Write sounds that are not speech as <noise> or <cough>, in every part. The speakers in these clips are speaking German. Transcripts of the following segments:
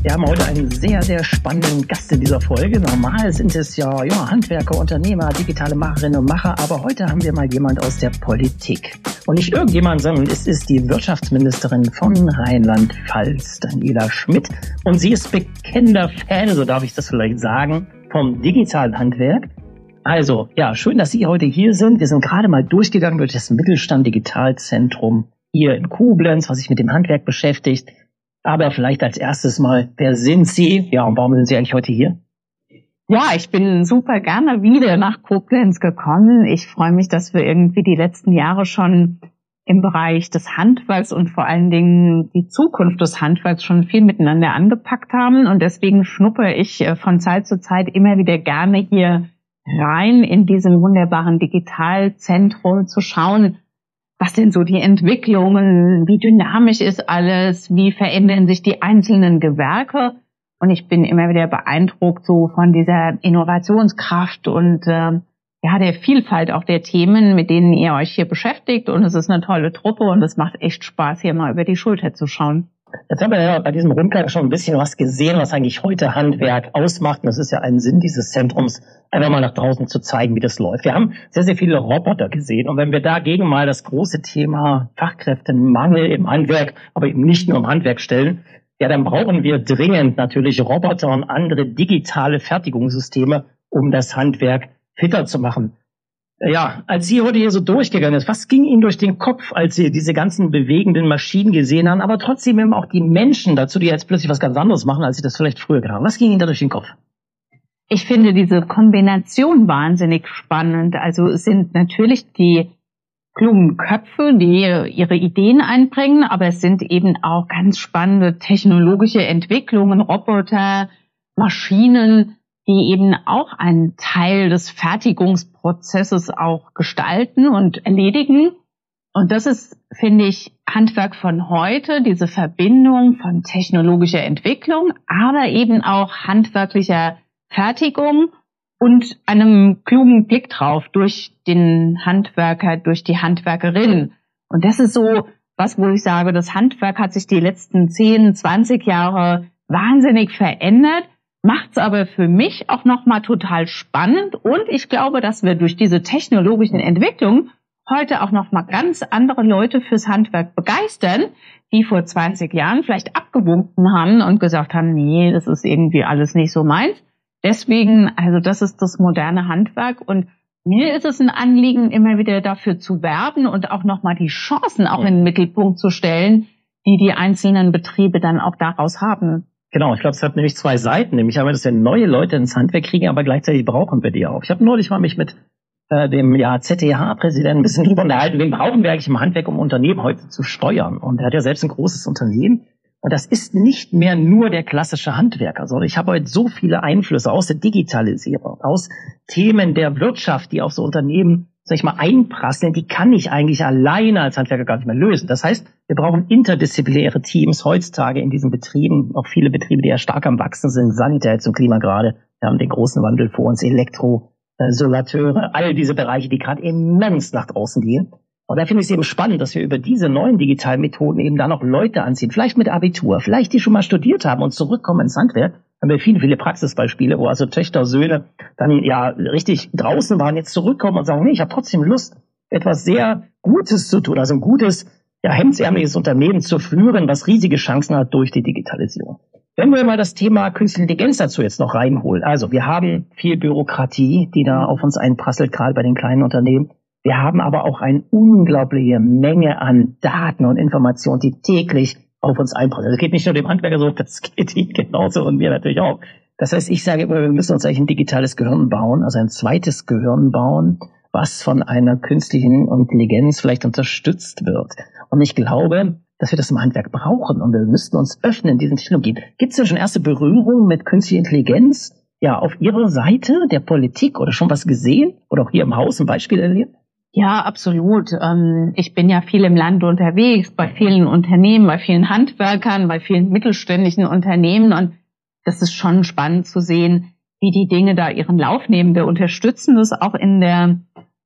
Wir haben heute einen sehr, sehr spannenden Gast in dieser Folge. Normal sind es ja, ja Handwerker, Unternehmer, digitale Macherinnen und Macher, aber heute haben wir mal jemand aus der Politik. Und nicht irgendjemand, sondern es ist die Wirtschaftsministerin von Rheinland-Pfalz, Daniela Schmidt. Und sie ist bekennender Fan, so darf ich das vielleicht sagen, vom digitalen Handwerk. Also, ja, schön, dass Sie heute hier sind. Wir sind gerade mal durchgegangen durch das Mittelstand Digitalzentrum hier in Koblenz, was sich mit dem Handwerk beschäftigt. Aber vielleicht als erstes mal, wer sind Sie? Ja, und warum sind Sie eigentlich heute hier? Ja, ich bin super gerne wieder nach Koblenz gekommen. Ich freue mich, dass wir irgendwie die letzten Jahre schon im Bereich des Handwerks und vor allen Dingen die Zukunft des Handwerks schon viel miteinander angepackt haben. Und deswegen schnuppe ich äh, von Zeit zu Zeit immer wieder gerne hier rein in diesem wunderbaren Digitalzentrum zu schauen, was sind so die Entwicklungen, wie dynamisch ist alles, wie verändern sich die einzelnen Gewerke. Und ich bin immer wieder beeindruckt so von dieser Innovationskraft und äh, ja, der Vielfalt auch der Themen, mit denen ihr euch hier beschäftigt. Und es ist eine tolle Truppe und es macht echt Spaß, hier mal über die Schulter zu schauen. Jetzt haben wir ja bei diesem Rundgang schon ein bisschen was gesehen, was eigentlich heute Handwerk ausmacht. Und das ist ja ein Sinn dieses Zentrums, einfach mal nach draußen zu zeigen, wie das läuft. Wir haben sehr, sehr viele Roboter gesehen. Und wenn wir dagegen mal das große Thema Fachkräftemangel im Handwerk, aber eben nicht nur im Handwerk stellen, ja, dann brauchen wir dringend natürlich Roboter und andere digitale Fertigungssysteme, um das Handwerk fitter zu machen. Ja, als Sie heute hier so durchgegangen ist, was ging Ihnen durch den Kopf, als Sie diese ganzen bewegenden Maschinen gesehen haben, aber trotzdem eben auch die Menschen dazu, die jetzt plötzlich was ganz anderes machen, als Sie das vielleicht früher getan haben? Was ging Ihnen da durch den Kopf? Ich finde diese Kombination wahnsinnig spannend. Also es sind natürlich die klugen Köpfe, die ihre Ideen einbringen, aber es sind eben auch ganz spannende technologische Entwicklungen, Roboter, Maschinen, die eben auch einen Teil des Fertigungsprozesses auch gestalten und erledigen. Und das ist, finde ich, Handwerk von heute, diese Verbindung von technologischer Entwicklung, aber eben auch handwerklicher Fertigung und einem klugen Blick drauf durch den Handwerker, durch die Handwerkerin. Und das ist so was, wo ich sage, das Handwerk hat sich die letzten 10, 20 Jahre wahnsinnig verändert macht's aber für mich auch nochmal total spannend und ich glaube, dass wir durch diese technologischen Entwicklungen heute auch nochmal ganz andere Leute fürs Handwerk begeistern, die vor 20 Jahren vielleicht abgewunken haben und gesagt haben, nee, das ist irgendwie alles nicht so meins. Deswegen, also das ist das moderne Handwerk und mir ist es ein Anliegen, immer wieder dafür zu werben und auch nochmal die Chancen auch in den Mittelpunkt zu stellen, die die einzelnen Betriebe dann auch daraus haben. Genau, ich glaube, es hat nämlich zwei Seiten. Nämlich einmal, dass wir neue Leute ins Handwerk kriegen, aber gleichzeitig brauchen wir die auch. Ich habe neulich mal mich mit äh, dem ja, ZDH-Präsidenten ein bisschen drüber unterhalten, wen brauchen wir eigentlich im Handwerk, um Unternehmen heute zu steuern? Und er hat ja selbst ein großes Unternehmen. Und das ist nicht mehr nur der klassische Handwerker, sondern ich habe heute so viele Einflüsse aus der Digitalisierung, aus Themen der Wirtschaft, die auf so Unternehmen sag ich mal, einprasseln, die kann ich eigentlich alleine als Handwerker gar nicht mehr lösen. Das heißt, wir brauchen interdisziplinäre Teams heutzutage in diesen Betrieben, auch viele Betriebe, die ja stark am Wachsen sind, Sanität zum Klima gerade. Wir haben den großen Wandel vor uns, Elektro, äh, all diese Bereiche, die gerade immens nach draußen gehen. Und da finde ich es eben spannend, dass wir über diese neuen digitalen Methoden eben da noch Leute anziehen, vielleicht mit Abitur, vielleicht die schon mal studiert haben und zurückkommen ins Handwerk haben wir viele, viele Praxisbeispiele, wo also Töchter, Söhne dann ja richtig draußen waren, jetzt zurückkommen und sagen, nee, ich habe trotzdem Lust, etwas sehr Gutes zu tun, also ein gutes, ja, hemdsärmeliges Unternehmen zu führen, was riesige Chancen hat durch die Digitalisierung. Wenn wir mal das Thema Künstliche Intelligenz dazu jetzt noch reinholen. Also wir haben viel Bürokratie, die da auf uns einprasselt, gerade bei den kleinen Unternehmen. Wir haben aber auch eine unglaubliche Menge an Daten und Informationen, die täglich auf uns einprasseln. Das geht nicht nur dem Handwerker so, das geht ihm genauso und mir natürlich auch. Das heißt, ich sage immer, wir müssen uns eigentlich ein digitales Gehirn bauen, also ein zweites Gehirn bauen, was von einer künstlichen Intelligenz vielleicht unterstützt wird. Und ich glaube, dass wir das im Handwerk brauchen und wir müssten uns öffnen diesen Technologien. Gibt es denn schon erste Berührungen mit künstlicher Intelligenz? Ja, auf Ihrer Seite der Politik oder schon was gesehen? Oder auch hier im Haus ein Beispiel erlebt? Ja, absolut. Ähm, ich bin ja viel im Land unterwegs, bei vielen Unternehmen, bei vielen Handwerkern, bei vielen mittelständischen Unternehmen und das ist schon spannend zu sehen, wie die Dinge da ihren Lauf nehmen. Wir unterstützen das auch in der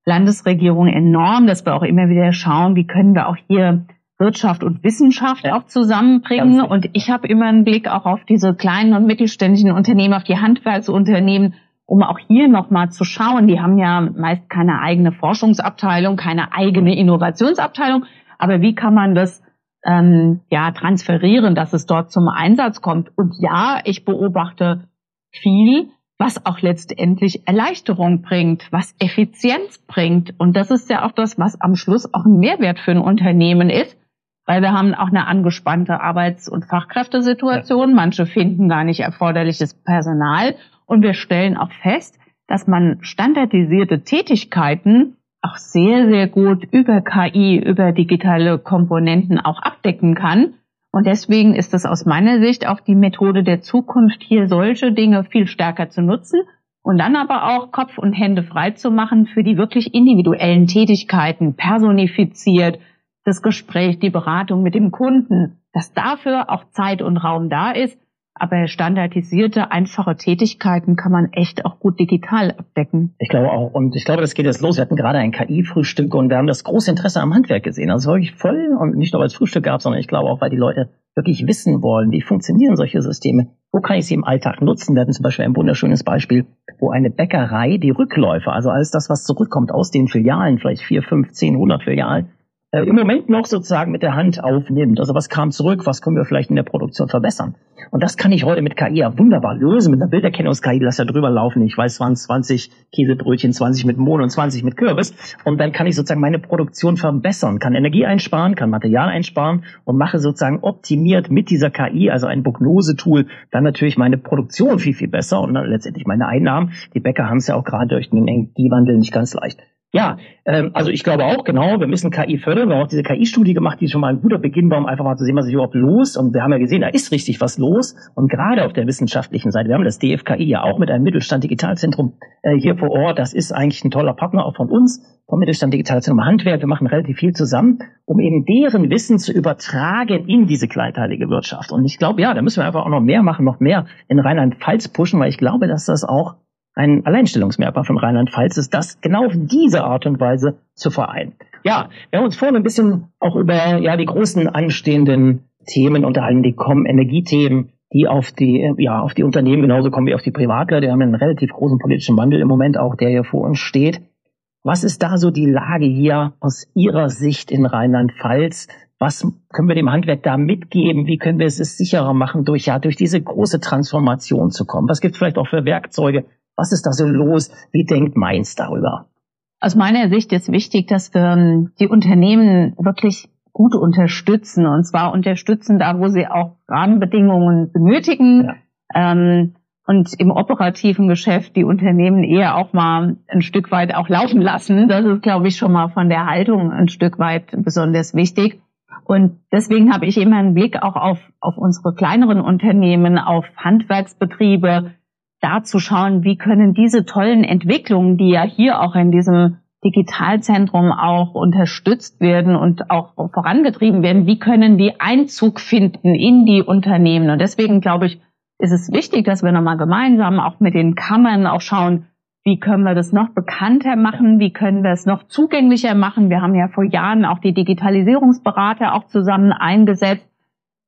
Landesregierung enorm, dass wir auch immer wieder schauen, wie können wir auch hier Wirtschaft und Wissenschaft auch zusammenbringen. Und ich habe immer einen Blick auch auf diese kleinen und mittelständischen Unternehmen, auf die Handwerksunternehmen, um auch hier nochmal zu schauen. Die haben ja meist keine eigene Forschungsabteilung, keine eigene Innovationsabteilung. Aber wie kann man das ähm, ja transferieren, dass es dort zum Einsatz kommt? Und ja, ich beobachte viel, was auch letztendlich Erleichterung bringt, was Effizienz bringt. Und das ist ja auch das, was am Schluss auch ein Mehrwert für ein Unternehmen ist, weil wir haben auch eine angespannte Arbeits- und Fachkräftesituation. Ja. Manche finden gar nicht erforderliches Personal. Und wir stellen auch fest, dass man standardisierte Tätigkeiten auch sehr, sehr gut über KI, über digitale Komponenten auch abdecken kann. Und deswegen ist es aus meiner Sicht auch die Methode der Zukunft, hier solche Dinge viel stärker zu nutzen und dann aber auch Kopf und Hände frei zu machen für die wirklich individuellen Tätigkeiten, personifiziert, das Gespräch, die Beratung mit dem Kunden, dass dafür auch Zeit und Raum da ist, aber standardisierte, einfache Tätigkeiten kann man echt auch gut digital abdecken. Ich glaube auch. Und ich glaube, das geht jetzt los. Wir hatten gerade ein KI-Frühstück und wir haben das große Interesse am Handwerk gesehen. Also wirklich voll und nicht nur weil es Frühstück gab, sondern ich glaube auch, weil die Leute wirklich wissen wollen, wie funktionieren solche Systeme. Wo kann ich sie im Alltag nutzen? Wir hatten zum Beispiel ein wunderschönes Beispiel, wo eine Bäckerei die Rückläufe, also alles das, was zurückkommt aus den Filialen, vielleicht vier, fünf, zehn, hundert Filialen, äh, im Moment noch sozusagen mit der Hand aufnimmt. Also was kam zurück, was können wir vielleicht in der Produktion verbessern. Und das kann ich heute mit KI ja wunderbar lösen, mit einer Bilderkennungs-KI, lass ja drüber laufen. Ich weiß, waren 20 Käsebrötchen, 20 mit Mohn und 20 mit Kürbis. Und dann kann ich sozusagen meine Produktion verbessern, kann Energie einsparen, kann Material einsparen und mache sozusagen optimiert mit dieser KI, also ein Prognosetool, dann natürlich meine Produktion viel, viel besser und dann letztendlich meine Einnahmen. Die Bäcker haben es ja auch gerade durch den Energiewandel nicht ganz leicht. Ja, ähm, also ich glaube auch, genau, wir müssen KI fördern. Wir haben auch diese KI-Studie gemacht, die schon mal ein guter Beginn war, um einfach mal zu sehen, was ist überhaupt los. Und wir haben ja gesehen, da ist richtig was los. Und gerade auf der wissenschaftlichen Seite, wir haben das DFKI ja auch mit einem Mittelstand Digitalzentrum äh, hier vor Ort. Das ist eigentlich ein toller Partner auch von uns, vom Mittelstand Digitalzentrum Handwerk. Wir machen relativ viel zusammen, um eben deren Wissen zu übertragen in diese kleinteilige Wirtschaft. Und ich glaube, ja, da müssen wir einfach auch noch mehr machen, noch mehr in Rheinland-Pfalz pushen, weil ich glaube, dass das auch ein Alleinstellungsmerkmal von Rheinland-Pfalz ist, das genau auf diese Art und Weise zu vereinen. Ja, wir haben uns vorhin ein bisschen auch über ja die großen anstehenden Themen unterhalten, die kommen Energiethemen, die auf die ja auf die Unternehmen genauso kommen wie auf die Privatler. Die haben einen relativ großen politischen Wandel im Moment auch, der hier vor uns steht. Was ist da so die Lage hier aus Ihrer Sicht in Rheinland-Pfalz? Was können wir dem Handwerk da mitgeben? Wie können wir es sicherer machen, durch ja durch diese große Transformation zu kommen? Was gibt es vielleicht auch für Werkzeuge, was ist da so los? Wie denkt Mainz darüber? Aus meiner Sicht ist wichtig, dass wir ähm, die Unternehmen wirklich gut unterstützen. Und zwar unterstützen da, wo sie auch Rahmenbedingungen benötigen. Ja. Ähm, und im operativen Geschäft die Unternehmen eher auch mal ein Stück weit auch laufen lassen. Das ist, glaube ich, schon mal von der Haltung ein Stück weit besonders wichtig. Und deswegen habe ich immer einen Blick auch auf, auf unsere kleineren Unternehmen, auf Handwerksbetriebe, da zu schauen, wie können diese tollen Entwicklungen, die ja hier auch in diesem Digitalzentrum auch unterstützt werden und auch vorangetrieben werden, wie können die Einzug finden in die Unternehmen? Und deswegen glaube ich, ist es wichtig, dass wir nochmal gemeinsam auch mit den Kammern auch schauen, wie können wir das noch bekannter machen? Wie können wir es noch zugänglicher machen? Wir haben ja vor Jahren auch die Digitalisierungsberater auch zusammen eingesetzt.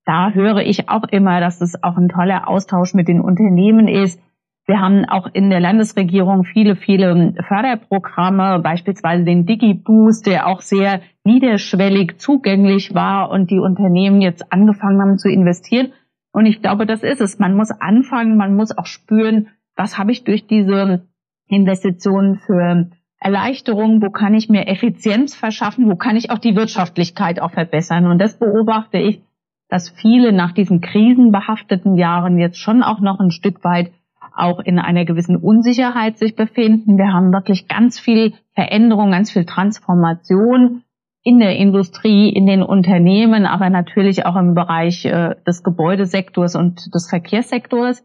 Da höre ich auch immer, dass es auch ein toller Austausch mit den Unternehmen ist wir haben auch in der Landesregierung viele, viele Förderprogramme, beispielsweise den DigiBoost, der auch sehr niederschwellig zugänglich war und die Unternehmen jetzt angefangen haben zu investieren. Und ich glaube, das ist es. Man muss anfangen, man muss auch spüren, was habe ich durch diese Investitionen für Erleichterung, wo kann ich mir Effizienz verschaffen, wo kann ich auch die Wirtschaftlichkeit auch verbessern. Und das beobachte ich, dass viele nach diesen krisenbehafteten Jahren jetzt schon auch noch ein Stück weit auch in einer gewissen Unsicherheit sich befinden. Wir haben wirklich ganz viel Veränderung, ganz viel Transformation in der Industrie, in den Unternehmen, aber natürlich auch im Bereich äh, des Gebäudesektors und des Verkehrssektors.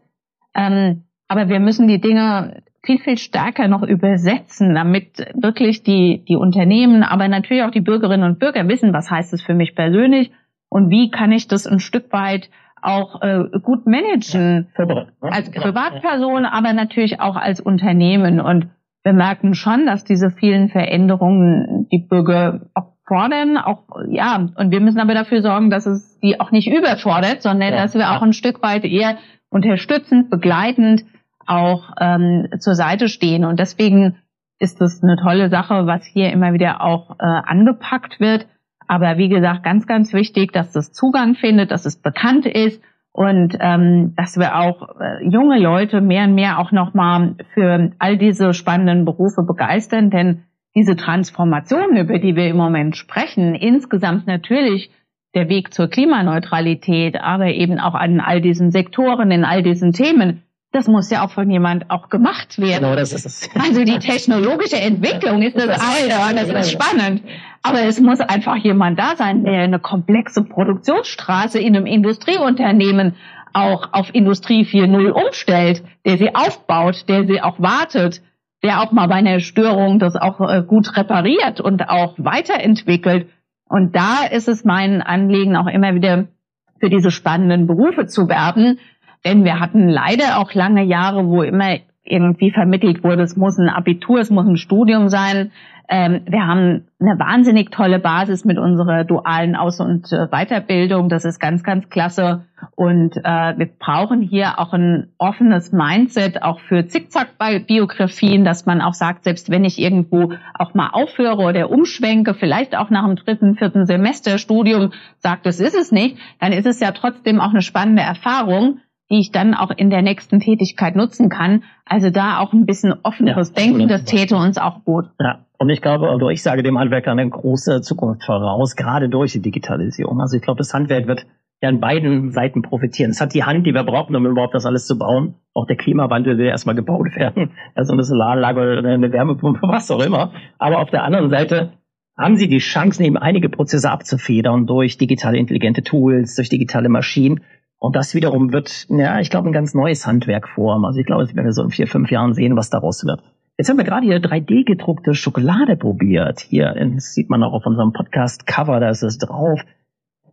Ähm, aber wir müssen die Dinge viel, viel stärker noch übersetzen, damit wirklich die, die Unternehmen, aber natürlich auch die Bürgerinnen und Bürger wissen, was heißt es für mich persönlich und wie kann ich das ein Stück weit auch äh, gut managen ja, als Privatperson, aber natürlich auch als Unternehmen. Und wir merken schon, dass diese vielen Veränderungen die Bürger auch fordern, auch ja, und wir müssen aber dafür sorgen, dass es die auch nicht überfordert, sondern ja, dass wir auch ein Stück weit eher unterstützend, begleitend auch ähm, zur Seite stehen. Und deswegen ist das eine tolle Sache, was hier immer wieder auch äh, angepackt wird. Aber wie gesagt, ganz, ganz wichtig, dass das Zugang findet, dass es bekannt ist und ähm, dass wir auch äh, junge Leute mehr und mehr auch nochmal für all diese spannenden Berufe begeistern. Denn diese Transformation, über die wir im Moment sprechen, insgesamt natürlich der Weg zur Klimaneutralität, aber eben auch an all diesen Sektoren, in all diesen Themen, das muss ja auch von jemand auch gemacht werden. Genau, das ist es. Also die technologische Entwicklung ist das, das eine, das ist spannend. Aber es muss einfach jemand da sein, der eine komplexe Produktionsstraße in einem Industrieunternehmen auch auf Industrie 4.0 umstellt, der sie aufbaut, der sie auch wartet, der auch mal bei einer Störung das auch äh, gut repariert und auch weiterentwickelt. Und da ist es mein Anliegen, auch immer wieder für diese spannenden Berufe zu werben, denn wir hatten leider auch lange Jahre, wo immer irgendwie vermittelt wurde, es muss ein Abitur, es muss ein Studium sein. Ähm, wir haben eine wahnsinnig tolle Basis mit unserer dualen Aus- und äh, Weiterbildung. Das ist ganz, ganz klasse. Und äh, wir brauchen hier auch ein offenes Mindset, auch für Zickzack-Biografien, dass man auch sagt, selbst wenn ich irgendwo auch mal aufhöre oder umschwenke, vielleicht auch nach dem dritten, vierten Semester Studium sagt, das ist es nicht, dann ist es ja trotzdem auch eine spannende Erfahrung die ich dann auch in der nächsten Tätigkeit nutzen kann. Also da auch ein bisschen offeneres ja, Denken, das täte uns auch gut. Ja, und ich glaube, oder ich sage dem Handwerker eine große Zukunft voraus, gerade durch die Digitalisierung. Also ich glaube, das Handwerk wird ja an beiden Seiten profitieren. Es hat die Hand, die wir brauchen, um überhaupt das alles zu bauen. Auch der Klimawandel will erstmal gebaut <laughs> werden. Also eine Solaranlage oder eine Wärmepumpe, was auch immer. Aber auf der anderen Seite haben Sie die Chance, eben einige Prozesse abzufedern durch digitale intelligente Tools, durch digitale Maschinen und das wiederum wird, ja, ich glaube, ein ganz neues Handwerk formen. Also ich glaube, wenn wir so in vier, fünf Jahren sehen, was daraus wird. Jetzt haben wir gerade hier 3D-gedruckte Schokolade probiert. Hier das sieht man auch auf unserem Podcast-Cover, da ist es drauf.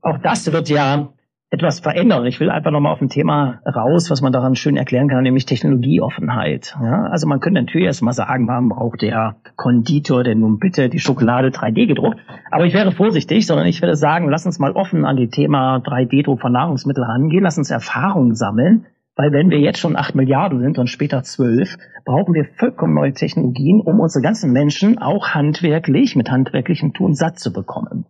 Auch das wird ja etwas verändern. Ich will einfach nochmal auf ein Thema raus, was man daran schön erklären kann, nämlich Technologieoffenheit. Ja, also man könnte natürlich erstmal sagen, man braucht der Konditor denn nun bitte die Schokolade 3D gedruckt. Aber ich wäre vorsichtig, sondern ich würde sagen, lass uns mal offen an die Thema 3D-Druck von Nahrungsmitteln rangehen, lass uns Erfahrungen sammeln. Weil wenn wir jetzt schon acht Milliarden sind und später zwölf, brauchen wir vollkommen neue Technologien, um unsere ganzen Menschen auch handwerklich, mit handwerklichem Tun satt zu bekommen.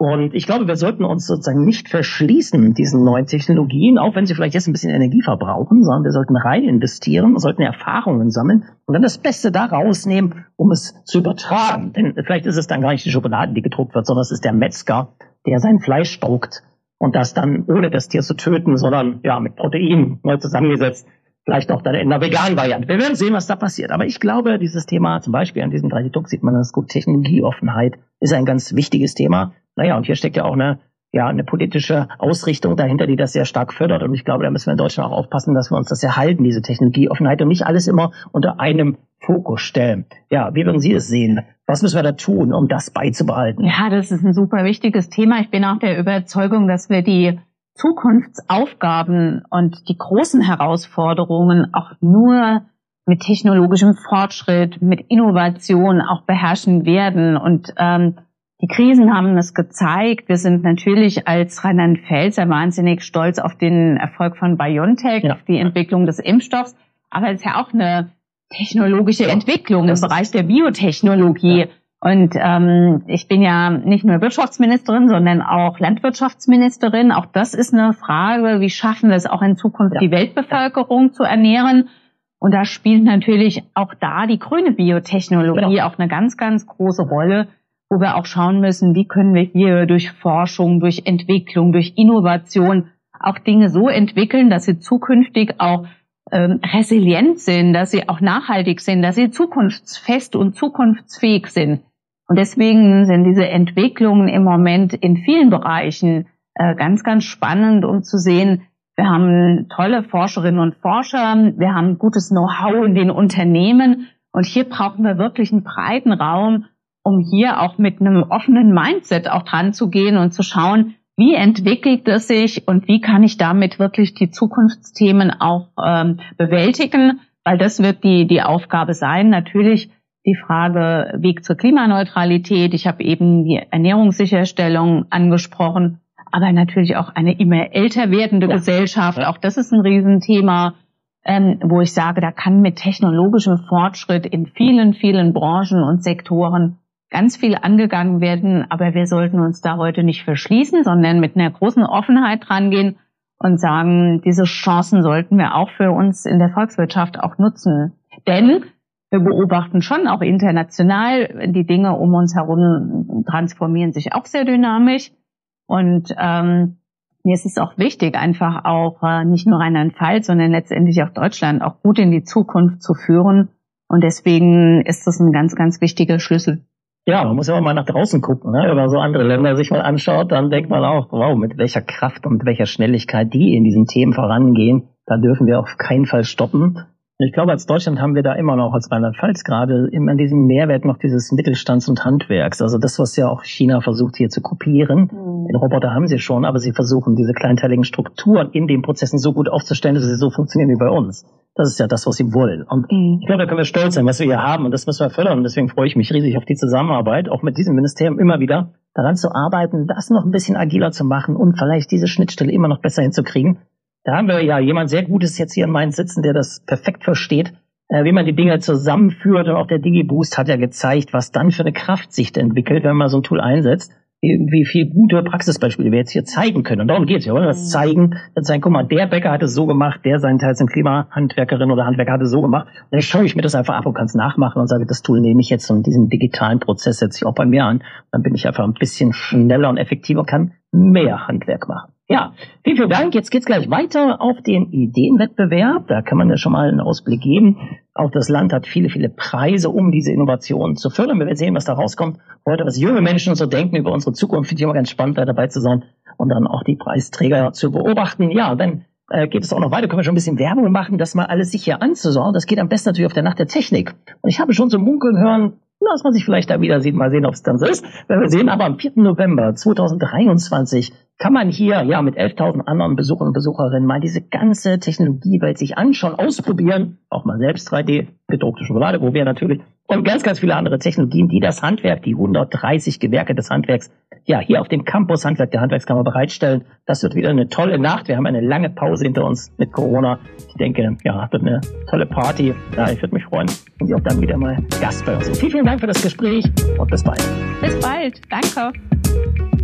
Und ich glaube, wir sollten uns sozusagen nicht verschließen diesen neuen Technologien, auch wenn sie vielleicht jetzt ein bisschen Energie verbrauchen, sondern wir sollten rein investieren, sollten Erfahrungen sammeln und dann das Beste da rausnehmen, um es zu übertragen. Denn vielleicht ist es dann gar nicht die Schokolade, die gedruckt wird, sondern es ist der Metzger, der sein Fleisch druckt und das dann ohne das Tier zu töten, sondern ja mit Protein neu zusammengesetzt vielleicht auch dann in einer veganen Variante. Wir werden sehen, was da passiert. Aber ich glaube, dieses Thema, zum Beispiel an diesem 3D-Druck sieht man das gut, Technologieoffenheit ist ein ganz wichtiges Thema. Naja, und hier steckt ja auch eine, ja, eine politische Ausrichtung dahinter, die das sehr stark fördert. Und ich glaube, da müssen wir in Deutschland auch aufpassen, dass wir uns das erhalten, diese Technologieoffenheit und nicht alles immer unter einem Fokus stellen. Ja, wie würden Sie es sehen? Was müssen wir da tun, um das beizubehalten? Ja, das ist ein super wichtiges Thema. Ich bin auch der Überzeugung, dass wir die Zukunftsaufgaben und die großen Herausforderungen auch nur mit technologischem Fortschritt, mit Innovation auch beherrschen werden. Und ähm, die Krisen haben es gezeigt. Wir sind natürlich als Rheinland-Pfälzer wahnsinnig stolz auf den Erfolg von BioNTech, ja. auf die Entwicklung des Impfstoffs. Aber es ist ja auch eine technologische ja. Entwicklung im Bereich der Biotechnologie. Ja. Und ähm, ich bin ja nicht nur Wirtschaftsministerin, sondern auch Landwirtschaftsministerin. Auch das ist eine Frage, wie schaffen wir es auch in Zukunft, die Weltbevölkerung zu ernähren? Und da spielt natürlich auch da die grüne Biotechnologie auch eine ganz, ganz große Rolle wo wir auch schauen müssen, wie können wir hier durch Forschung, durch Entwicklung, durch Innovation auch Dinge so entwickeln, dass sie zukünftig auch ähm, resilient sind, dass sie auch nachhaltig sind, dass sie zukunftsfest und zukunftsfähig sind. Und deswegen sind diese Entwicklungen im Moment in vielen Bereichen äh, ganz, ganz spannend, um zu sehen, Wir haben tolle Forscherinnen und Forscher. Wir haben gutes Know-how in den Unternehmen. Und hier brauchen wir wirklich einen breiten Raum, um hier auch mit einem offenen Mindset auch dran zu gehen und zu schauen, wie entwickelt es sich und wie kann ich damit wirklich die Zukunftsthemen auch ähm, bewältigen, weil das wird die, die Aufgabe sein. Natürlich die Frage Weg zur Klimaneutralität. Ich habe eben die Ernährungssicherstellung angesprochen, aber natürlich auch eine immer älter werdende ja. Gesellschaft. Auch das ist ein Riesenthema, ähm, wo ich sage, da kann mit technologischem Fortschritt in vielen, vielen Branchen und Sektoren ganz viel angegangen werden, aber wir sollten uns da heute nicht verschließen, sondern mit einer großen Offenheit rangehen und sagen, diese Chancen sollten wir auch für uns in der Volkswirtschaft auch nutzen. Denn wir beobachten schon auch international, die Dinge um uns herum transformieren sich auch sehr dynamisch. Und ähm, mir ist es auch wichtig, einfach auch äh, nicht nur Rheinland-Pfalz, sondern letztendlich auch Deutschland auch gut in die Zukunft zu führen. Und deswegen ist das ein ganz, ganz wichtiger Schlüssel. Ja, man muss ja auch mal nach draußen gucken. Ne? Wenn man so andere Länder sich mal anschaut, dann denkt man auch, wow, mit welcher Kraft und mit welcher Schnelligkeit die in diesen Themen vorangehen. Da dürfen wir auf keinen Fall stoppen. Ich glaube, als Deutschland haben wir da immer noch, als Rheinland-Pfalz gerade, immer diesen Mehrwert noch dieses Mittelstands- und Handwerks. Also das, was ja auch China versucht hier zu kopieren. Mhm. Den Roboter haben sie schon, aber sie versuchen diese kleinteiligen Strukturen in den Prozessen so gut aufzustellen, dass sie so funktionieren wie bei uns. Das ist ja das, was sie wollen. Und mhm. ich glaube, da können wir stolz sein, was wir hier haben. Und das müssen wir fördern. Und deswegen freue ich mich riesig auf die Zusammenarbeit, auch mit diesem Ministerium immer wieder daran zu arbeiten, das noch ein bisschen agiler zu machen und vielleicht diese Schnittstelle immer noch besser hinzukriegen. Da haben wir ja jemand sehr Gutes jetzt hier in Mainz sitzen, der das perfekt versteht, äh, wie man die Dinge zusammenführt. Und auch der DigiBoost hat ja gezeigt, was dann für eine Kraft sich entwickelt, wenn man so ein Tool einsetzt irgendwie viel gute Praxisbeispiele wir jetzt hier zeigen können. Und darum geht's ja, oder? Das mhm. zeigen, das zeigen, guck mal, der Bäcker hat es so gemacht, der seinen Teil sind Klimahandwerkerin oder Handwerker hat es so gemacht. Und dann schaue ich mir das einfach ab und kann es nachmachen und sage, das Tool nehme ich jetzt und diesen digitalen Prozess setze ich auch bei mir an. Dann bin ich einfach ein bisschen schneller und effektiver, kann mehr Handwerk machen. Ja, vielen, vielen Dank. Jetzt geht's gleich weiter auf den Ideenwettbewerb. Da kann man ja schon mal einen Ausblick geben. Auch das Land hat viele, viele Preise, um diese Innovationen zu fördern. Wir werden sehen, was da rauskommt. Heute, was junge Menschen so denken über unsere Zukunft, finde ich immer ganz spannend, da dabei zu sein und dann auch die Preisträger zu beobachten. Ja, dann äh, geht es auch noch weiter, können wir schon ein bisschen Werbung machen, das mal alles sicher anzusagen. Das geht am besten natürlich auf der Nacht der Technik. Und ich habe schon so munkeln hören, dass man sich vielleicht da wieder sieht. Mal sehen, ob es dann so ist. Wir sehen, aber am 4. November 2023 kann man hier ja mit 11.000 anderen Besuchern und Besucherinnen mal diese ganze Technologiewelt sich anschauen, ausprobieren, auch mal selbst 3D gedruckte Schokolade probieren natürlich und ganz, ganz viele andere Technologien, die das Handwerk, die 130 Gewerke des Handwerks, ja, hier auf dem Campus Handwerk der Handwerkskammer bereitstellen. Das wird wieder eine tolle Nacht. Wir haben eine lange Pause hinter uns mit Corona. Ich denke, ja, wird eine tolle Party. Ja, ich würde mich freuen, wenn Sie auch dann wieder mal Gast bei uns sind. Vielen, vielen Dank für das Gespräch und bis bald. Bis bald. Danke.